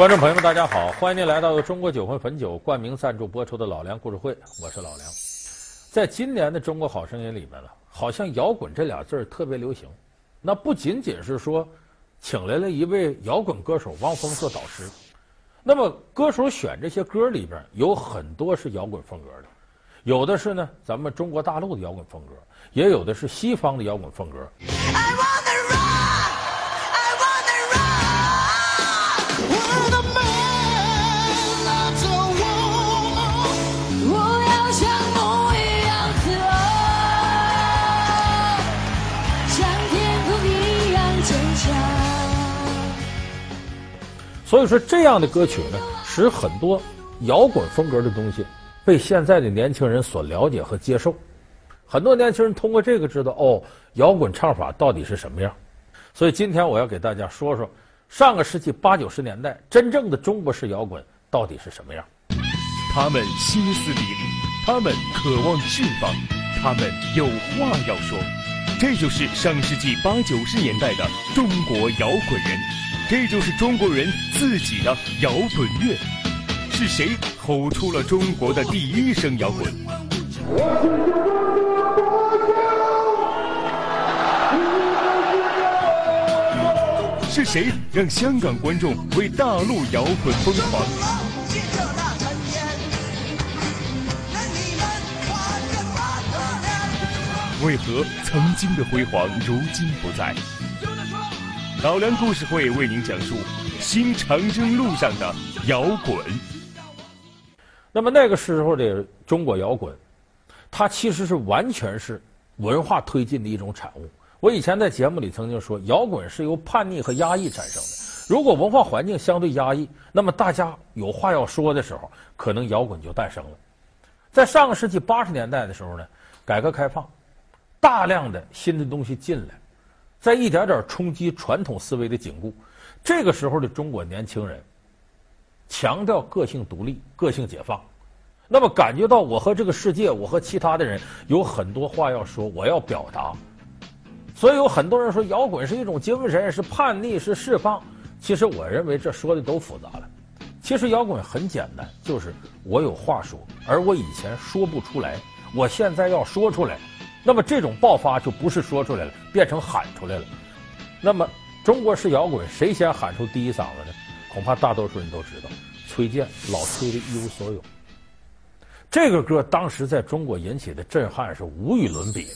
观众朋友们，大家好！欢迎您来到由中国酒魂汾酒冠名赞助播出的《老梁故事会》，我是老梁。在今年的《中国好声音》里面呢，好像“摇滚”这俩字儿特别流行。那不仅仅是说，请来了一位摇滚歌手汪峰做导师，那么歌手选这些歌里边有很多是摇滚风格的，有的是呢咱们中国大陆的摇滚风格，也有的是西方的摇滚风格。所以说，这样的歌曲呢，使很多摇滚风格的东西被现在的年轻人所了解和接受。很多年轻人通过这个知道，哦，摇滚唱法到底是什么样。所以今天我要给大家说说，上个世纪八九十年代真正的中国式摇滚到底是什么样。他们歇斯底里，他们渴望释放，他们有话要说。这就是上世纪八九十年代的中国摇滚人。这就是中国人自己的摇滚乐，是谁吼出了中国的第一声摇滚？是谁让香港观众为大陆摇滚疯狂？为何曾经的辉煌如今不在？老梁故事会为您讲述新长征路上的摇滚。那么那个时候的中国摇滚，它其实是完全是文化推进的一种产物。我以前在节目里曾经说，摇滚是由叛逆和压抑产生的。如果文化环境相对压抑，那么大家有话要说的时候，可能摇滚就诞生了。在上个世纪八十年代的时候呢，改革开放，大量的新的东西进来。在一点点冲击传统思维的紧固，这个时候的中国年轻人强调个性独立、个性解放，那么感觉到我和这个世界，我和其他的人有很多话要说，我要表达。所以有很多人说摇滚是一种精神，是叛逆，是释放。其实我认为这说的都复杂了。其实摇滚很简单，就是我有话说，而我以前说不出来，我现在要说出来。那么这种爆发就不是说出来了，变成喊出来了。那么中国式摇滚谁先喊出第一嗓子呢？恐怕大多数人都知道，崔健老崔的一无所有。这个歌当时在中国引起的震撼是无与伦比的。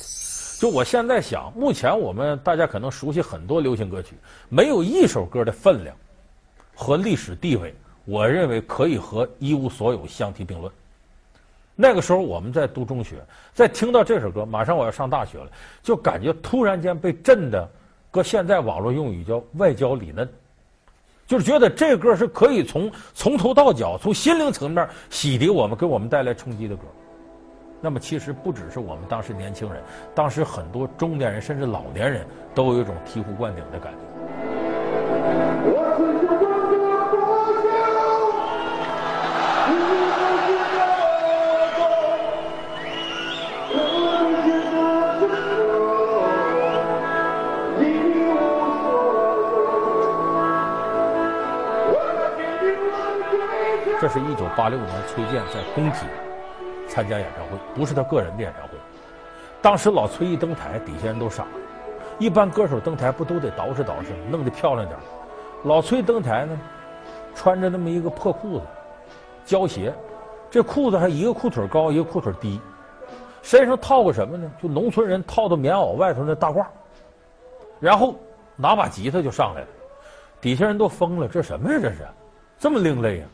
就我现在想，目前我们大家可能熟悉很多流行歌曲，没有一首歌的分量和历史地位，我认为可以和一无所有相提并论。那个时候我们在读中学，在听到这首歌，马上我要上大学了，就感觉突然间被震的，搁现在网络用语叫外焦里嫩，就是觉得这歌是可以从从头到脚，从心灵层面洗涤我们，给我们带来冲击的歌。那么其实不只是我们当时年轻人，当时很多中年人甚至老年人都有一种醍醐灌顶的感觉。这是一九八六年崔健在工体参加演唱会，不是他个人的演唱会。当时老崔一登台，底下人都傻了。一般歌手登台不都得捯饬捯饬，弄得漂亮点？老崔登台呢，穿着那么一个破裤子，胶鞋，这裤子还一个裤腿高，一个裤腿低，身上套个什么呢？就农村人套的棉袄外头那大褂。然后拿把吉他就上来了，底下人都疯了，这什么呀？这是这么另类呀？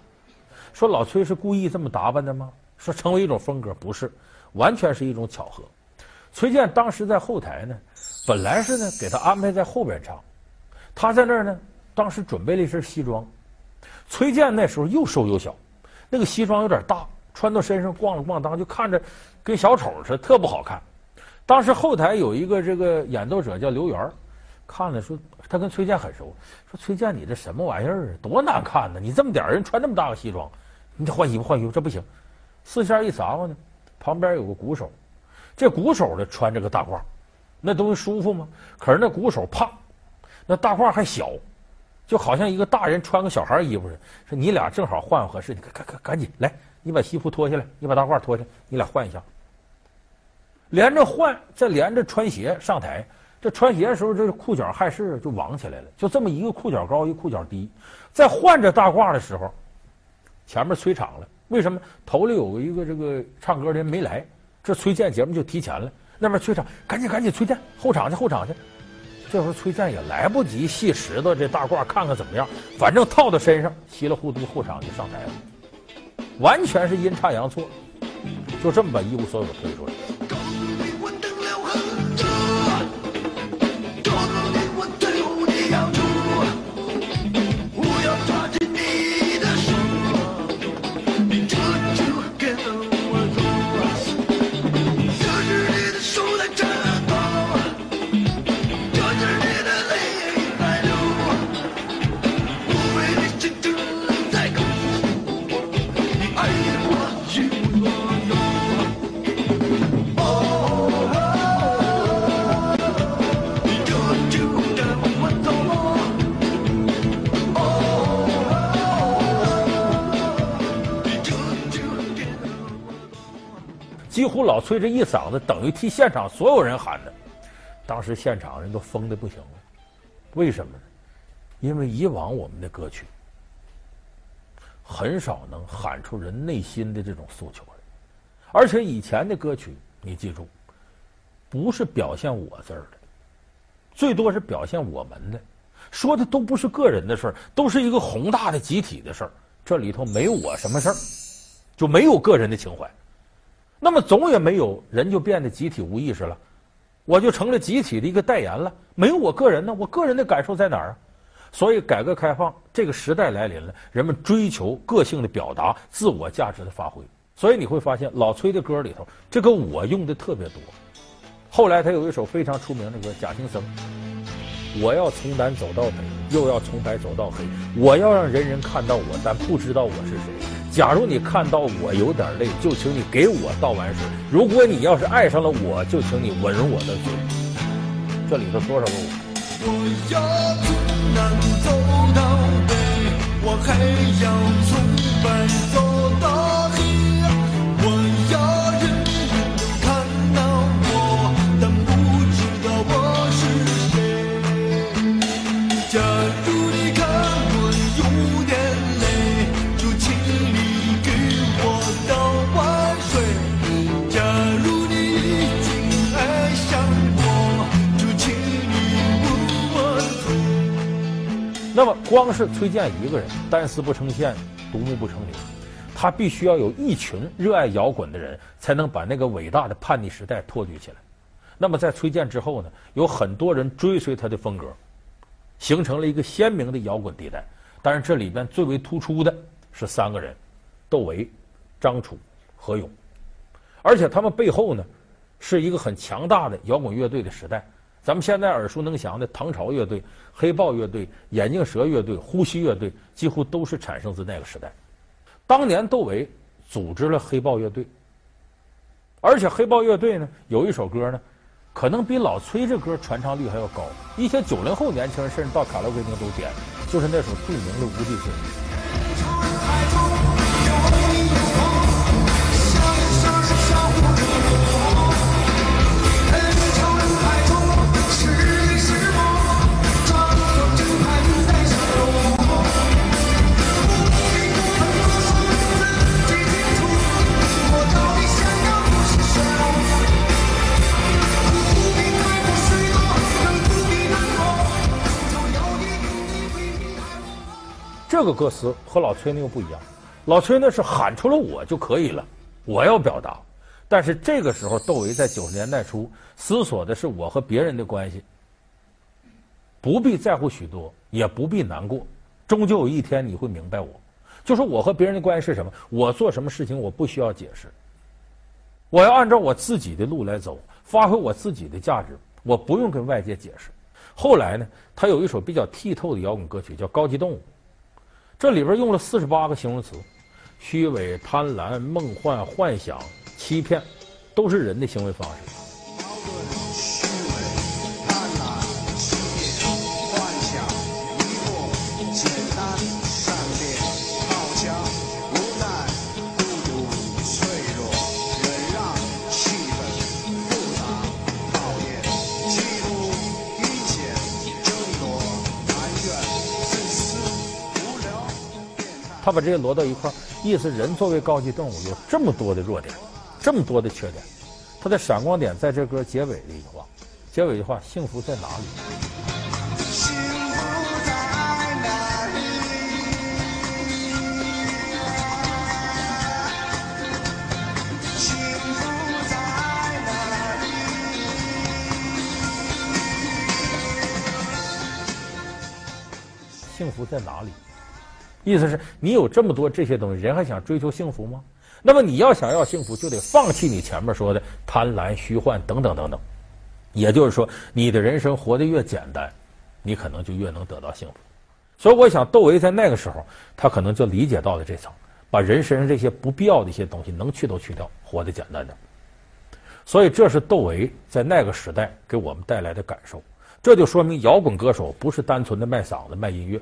说老崔是故意这么打扮的吗？说成为一种风格不是，完全是一种巧合。崔健当时在后台呢，本来是呢给他安排在后边唱，他在那儿呢，当时准备了一身西装。崔健那时候又瘦又小，那个西装有点大，穿到身上咣啷咣当，就看着跟小丑似的，特不好看。当时后台有一个这个演奏者叫刘源，看了说他跟崔健很熟，说崔健你这什么玩意儿啊，多难看呢！你这么点人穿那么大个西装。你得换衣服，换衣服，这不行。四下一撒嘛呢，旁边有个鼓手，这鼓手呢穿着个大褂，那东西舒服吗？可是那鼓手胖，那大褂还小，就好像一个大人穿个小孩衣服似的。说你俩正好换合适，你赶赶赶紧来，你把西服脱下来，你把大褂脱下来，你俩换一下。连着换，再连着穿鞋上台。这穿鞋的时候，这裤脚碍事就网起来了，就这么一个裤脚高，一个裤脚低。在换着大褂的时候，前面催场了。为什么头里有一个这个唱歌的人没来？这崔健节目就提前了。那边催场，赶紧赶紧，崔健后场去后场去。这时候崔健也来不及细拾掇这大褂看看怎么样，反正套到身上，稀里糊涂后场就上台了，完全是阴差阳错，就这么把一无所有推出来。几乎老崔这一嗓子等于替现场所有人喊的，当时现场人都疯的不行了。为什么呢？因为以往我们的歌曲很少能喊出人内心的这种诉求来，而且以前的歌曲，你记住，不是表现我字儿的，最多是表现我们的，说的都不是个人的事儿，都是一个宏大的集体的事儿。这里头没我什么事儿，就没有个人的情怀。那么总也没有人就变得集体无意识了，我就成了集体的一个代言了。没有我个人呢，我个人的感受在哪儿啊？所以改革开放这个时代来临了，人们追求个性的表达、自我价值的发挥。所以你会发现老崔的歌里头，这个我用的特别多。后来他有一首非常出名的歌《假行僧》，我要从南走到北，又要从白走到黑，我要让人人看到我，但不知道我是谁。假如你看到我有点累，就请你给我倒碗水。如果你要是爱上了我，就请你吻我的嘴。这里头多少个我？我要从南走到北，光是崔健一个人，单丝不成线，独木不成林。他必须要有一群热爱摇滚的人，才能把那个伟大的叛逆时代托举起来。那么，在崔健之后呢，有很多人追随他的风格，形成了一个鲜明的摇滚地带。但是，这里边最为突出的是三个人：窦唯、张楚、何勇。而且，他们背后呢，是一个很强大的摇滚乐队的时代。咱们现在耳熟能详的唐朝乐队、黑豹乐队、眼镜蛇乐队、呼吸乐队，几乎都是产生自那个时代。当年窦唯组织了黑豹乐队，而且黑豹乐队呢，有一首歌呢，可能比老崔这歌传唱率还要高，一些九零后年轻人甚至到卡拉 OK 厅都点，就是那首著名的《无地自容》。这个歌词和老崔那又不一样，老崔那是喊出了我就可以了，我要表达。但是这个时候，窦唯在九十年代初思索的是我和别人的关系，不必在乎许多，也不必难过，终究有一天你会明白我。就说我和别人的关系是什么，我做什么事情我不需要解释，我要按照我自己的路来走，发挥我自己的价值，我不用跟外界解释。后来呢，他有一首比较剔透的摇滚歌曲叫《高级动物》。这里边用了四十八个形容词，虚伪、贪婪、梦幻、幻想、欺骗，都是人的行为方式。他把这些摞到一块儿，意思人作为高级动物有这么多的弱点，这么多的缺点。他的闪光点在这歌结尾的一句话，结尾一句话：幸福在哪里？幸福在哪里？意思是你有这么多这些东西，人还想追求幸福吗？那么你要想要幸福，就得放弃你前面说的贪婪、虚幻等等等等。也就是说，你的人生活得越简单，你可能就越能得到幸福。所以，我想窦唯在那个时候，他可能就理解到了这层，把人身上这些不必要的一些东西能去都去掉，活得简单点。所以，这是窦唯在那个时代给我们带来的感受。这就说明，摇滚歌手不是单纯的卖嗓子、卖音乐，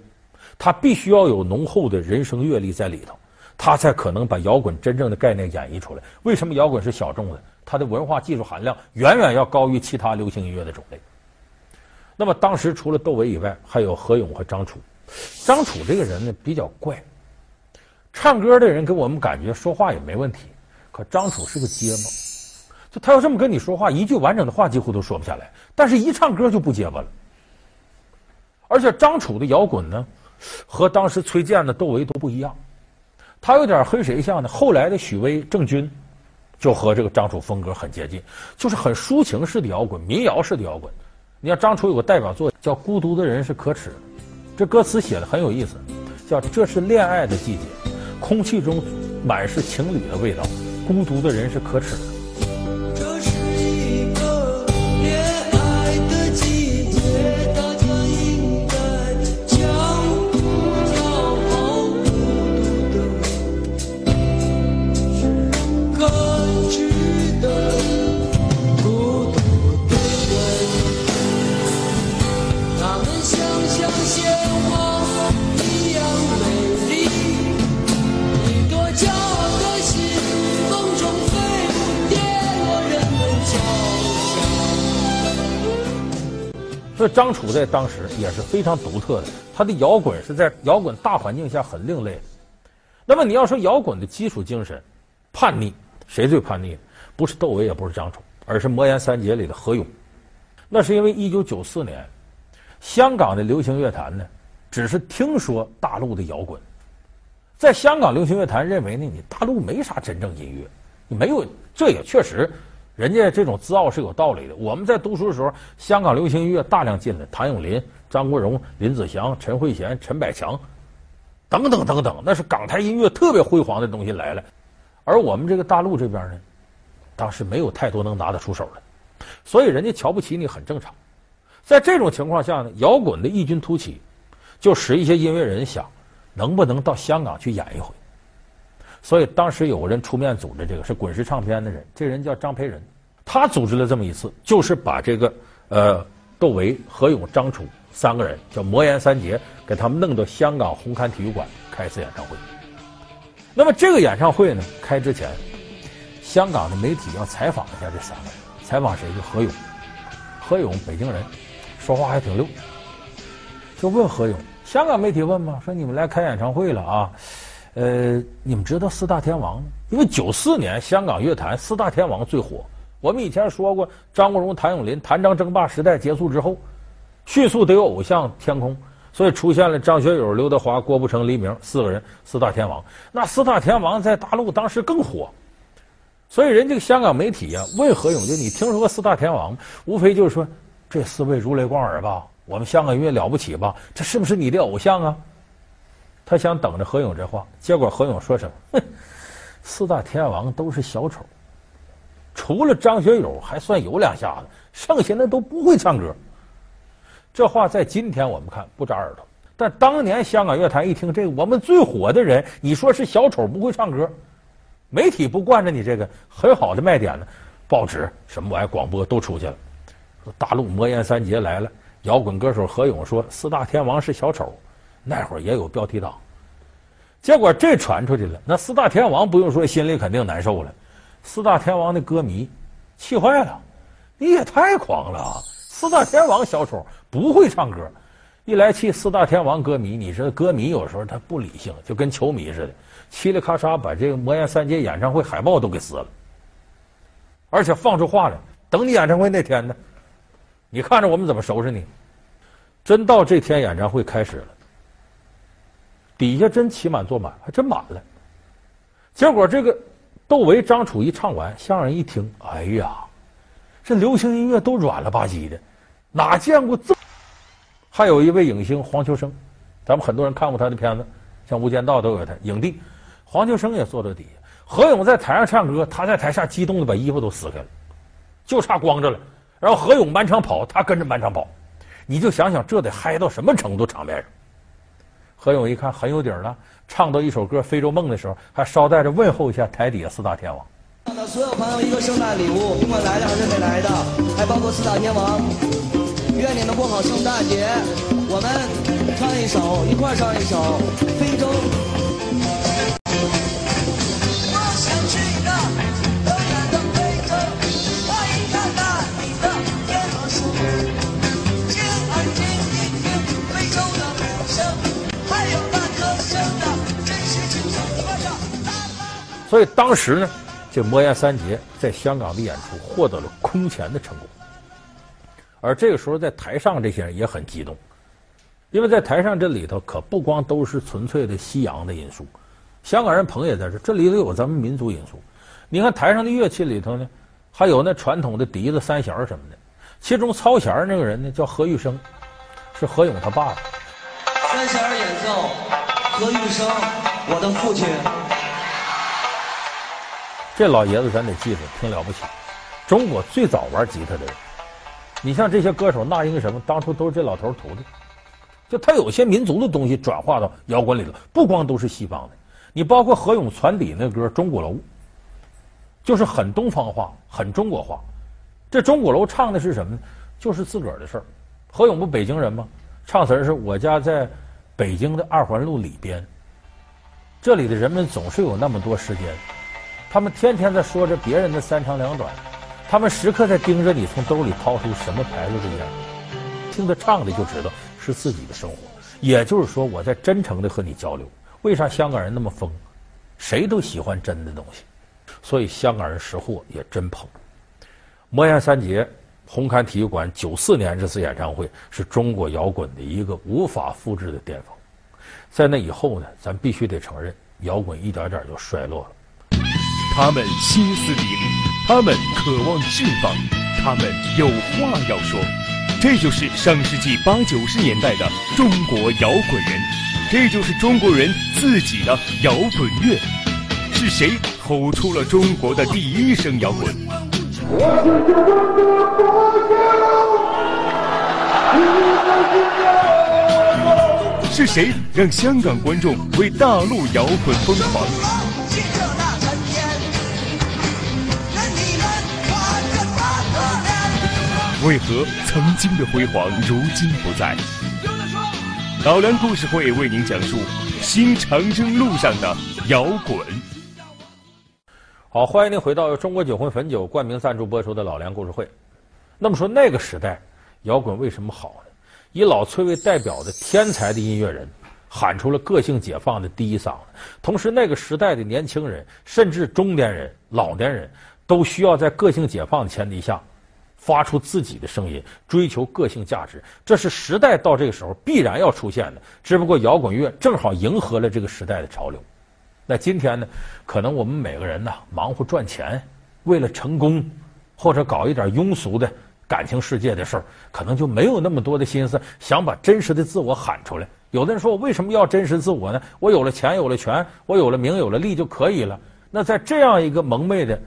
他必须要有浓厚的人生阅历在里头，他才可能把摇滚真正的概念演绎出来。为什么摇滚是小众的？它的文化技术含量远远要高于其他流行音乐的种类。那么当时除了窦唯以外，还有何勇和张楚。张楚这个人呢比较怪，唱歌的人给我们感觉说话也没问题，可张楚是个结巴，就他要这么跟你说话，一句完整的话几乎都说不下来。但是一唱歌就不结巴了。而且张楚的摇滚呢，和当时崔健的窦唯都不一样，他有点和谁像呢？后来的许巍、郑钧。就和这个张楚风格很接近，就是很抒情式的摇滚、民谣式的摇滚。你看张楚有个代表作叫《孤独的人是可耻》，这歌词写的很有意思，叫“这是恋爱的季节，空气中满是情侣的味道，孤独的人是可耻的。”张楚在当时也是非常独特的，他的摇滚是在摇滚大环境下很另类的。那么你要说摇滚的基础精神，叛逆，谁最叛逆？不是窦唯，也不是张楚，而是魔岩三杰里的何勇。那是因为一九九四年，香港的流行乐坛呢，只是听说大陆的摇滚，在香港流行乐坛认为呢，你大陆没啥真正音乐，你没有，这也确实。人家这种自傲是有道理的。我们在读书的时候，香港流行音乐大量进来，谭咏麟、张国荣、林子祥、陈慧娴、陈百强，等等等等，那是港台音乐特别辉煌的东西来了。而我们这个大陆这边呢，当时没有太多能拿得出手的，所以人家瞧不起你很正常。在这种情况下呢，摇滚的异军突起，就使一些音乐人想，能不能到香港去演一回。所以当时有个人出面组织这个，是滚石唱片的人，这人叫张培仁，他组织了这么一次，就是把这个呃窦唯、何勇、张楚三个人叫魔岩三杰，给他们弄到香港红磡体育馆开一次演唱会。那么这个演唱会呢，开之前，香港的媒体要采访一下这三个人，采访谁？就何勇。何勇北京人，说话还挺溜，就问何勇，香港媒体问嘛，说你们来开演唱会了啊？呃，你们知道四大天王吗？因为九四年香港乐坛四大天王最火。我们以前说过，张国荣、谭咏麟，谭张争霸时代结束之后，迅速得有偶像天空，所以出现了张学友、刘德华、郭富城、黎明四个人，四大天王。那四大天王在大陆当时更火，所以人这个香港媒体呀、啊，问何勇就你听说过四大天王？无非就是说这四位如雷贯耳吧，我们香港音乐了不起吧？这是不是你的偶像啊？他想等着何勇这话，结果何勇说什么？哼，四大天王都是小丑，除了张学友还算有两下子，剩下的都不会唱歌。这话在今天我们看不扎耳朵，但当年香港乐坛一听这个，我们最火的人，你说是小丑不会唱歌，媒体不惯着你这个很好的卖点呢，报纸什么玩意儿广播都出去了，大陆魔岩三杰来了，摇滚歌手何勇说四大天王是小丑。那会儿也有标题党，结果这传出去了，那四大天王不用说，心里肯定难受了。四大天王的歌迷气坏了，你也太狂了啊！四大天王小丑不会唱歌，一来气四大天王歌迷，你说歌迷有时候他不理性，就跟球迷似的，嘁哩咔嚓把这个魔岩三杰演唱会海报都给撕了，而且放出话来，等你演唱会那天呢，你看着我们怎么收拾你。真到这天演唱会开始了，底下真起满坐满，还真满了。结果这个窦唯、张楚一唱完，相声人一听，哎呀，这流行音乐都软了吧唧的，哪见过这？还有一位影星黄秋生，咱们很多人看过他的片子，像《无间道》都有他影帝。黄秋生也坐到底下，何勇在台上唱歌，他在台下激动的把衣服都撕开了，就差光着了。然后何勇满场跑，他跟着满场跑，你就想想这得嗨到什么程度场面上。何勇一看很有底儿了，唱到一首歌《非洲梦》的时候，还捎带着问候一下台底下四大天王。所有朋友一个圣诞礼物，不管来的还是没来的，还包括四大天王。愿你们过好圣诞节。我们唱一首，一块儿唱一首《非洲》。所以当时呢，这魔岩三杰在香港的演出获得了空前的成功。而这个时候，在台上这些人也很激动，因为在台上这里头可不光都是纯粹的西洋的因素，香港人朋友也在这，这里头有咱们民族因素。你看台上的乐器里头呢，还有那传统的笛子、三弦什么的。其中操弦那个人呢，叫何玉生，是何勇他爸。三弦演奏，何玉生，我的父亲。这老爷子咱得记住，挺了不起，中国最早玩吉他的人。你像这些歌手，那英什么，当初都是这老头徒弟。就他有些民族的东西转化到摇滚里头，不光都是西方的。你包括何勇传底那歌《钟鼓楼》，就是很东方化，很中国化。这钟鼓楼唱的是什么呢？就是自个儿的事儿。何勇不北京人吗？唱词是我家在北京的二环路里边，这里的人们总是有那么多时间，他们天天在说着别人的三长两短。他们时刻在盯着你从兜里掏出什么牌子的烟，听他唱的就知道是自己的生活。也就是说，我在真诚的和你交流。为啥香港人那么疯？谁都喜欢真的东西，所以香港人识货也真捧。魔岩三杰红磡体育馆九四年这次演唱会是中国摇滚的一个无法复制的巅峰。在那以后呢，咱必须得承认，摇滚一点点就衰落了。他们歇斯底里。他们渴望释放，他们有话要说，这就是上世纪八九十年代的中国摇滚人，这就是中国人自己的摇滚乐。是谁吼出了中国的第一声摇滚？是谁让香港观众为大陆摇滚疯狂？为何曾经的辉煌如今不再？老梁故事会为您讲述新长征路上的摇滚。好，欢迎您回到中国酒魂汾酒冠名赞助播出的老梁故事会。那么说那个时代，摇滚为什么好呢？以老崔为代表的天才的音乐人，喊出了个性解放的第一嗓子。同时，那个时代的年轻人，甚至中年人、老年人，都需要在个性解放的前提下。发出自己的声音，追求个性价值，这是时代到这个时候必然要出现的。只不过摇滚乐正好迎合了这个时代的潮流。那今天呢，可能我们每个人呢忙活赚钱，为了成功，或者搞一点庸俗的感情世界的事儿，可能就没有那么多的心思想把真实的自我喊出来。有的人说，我为什么要真实自我呢？我有了钱，有了权，我有了名，有了利就可以了。那在这样一个蒙昧的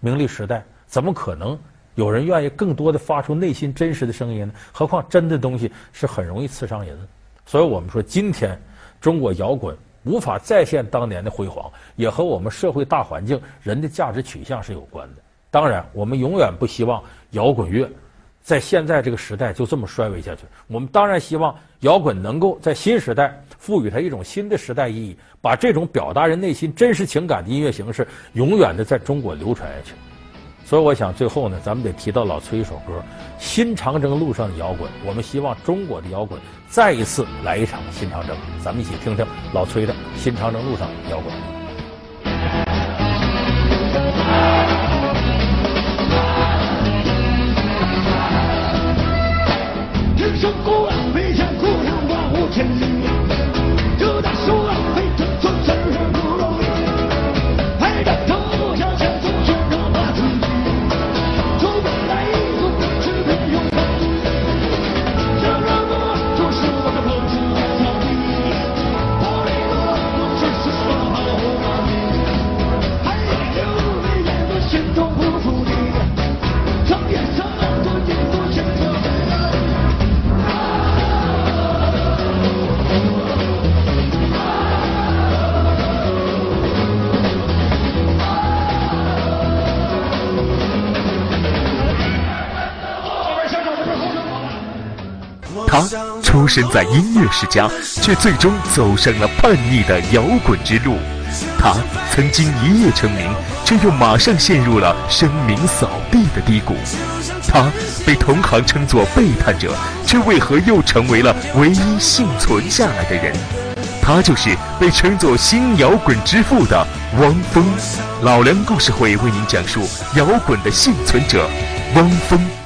名利时代，怎么可能？有人愿意更多的发出内心真实的声音呢？何况真的东西是很容易刺伤人，所以我们说，今天中国摇滚无法再现当年的辉煌，也和我们社会大环境、人的价值取向是有关的。当然，我们永远不希望摇滚乐在现在这个时代就这么衰微下去。我们当然希望摇滚能够在新时代赋予它一种新的时代意义，把这种表达人内心真实情感的音乐形式永远的在中国流传下去。所以我想最后呢，咱们得提到老崔一首歌《新长征路上的摇滚》，我们希望中国的摇滚再一次来一场新长征，咱们一起听听老崔的《新长征路上的摇滚》。听声鼓啊，飞翔鼓浪万物千他出生在音乐世家，却最终走上了叛逆的摇滚之路。他曾经一夜成名，却又马上陷入了声名扫地的低谷。他被同行称作背叛者，却为何又成为了唯一幸存下来的人？他就是被称作新摇滚之父的汪峰。老梁故事会为您讲述摇滚的幸存者汪峰。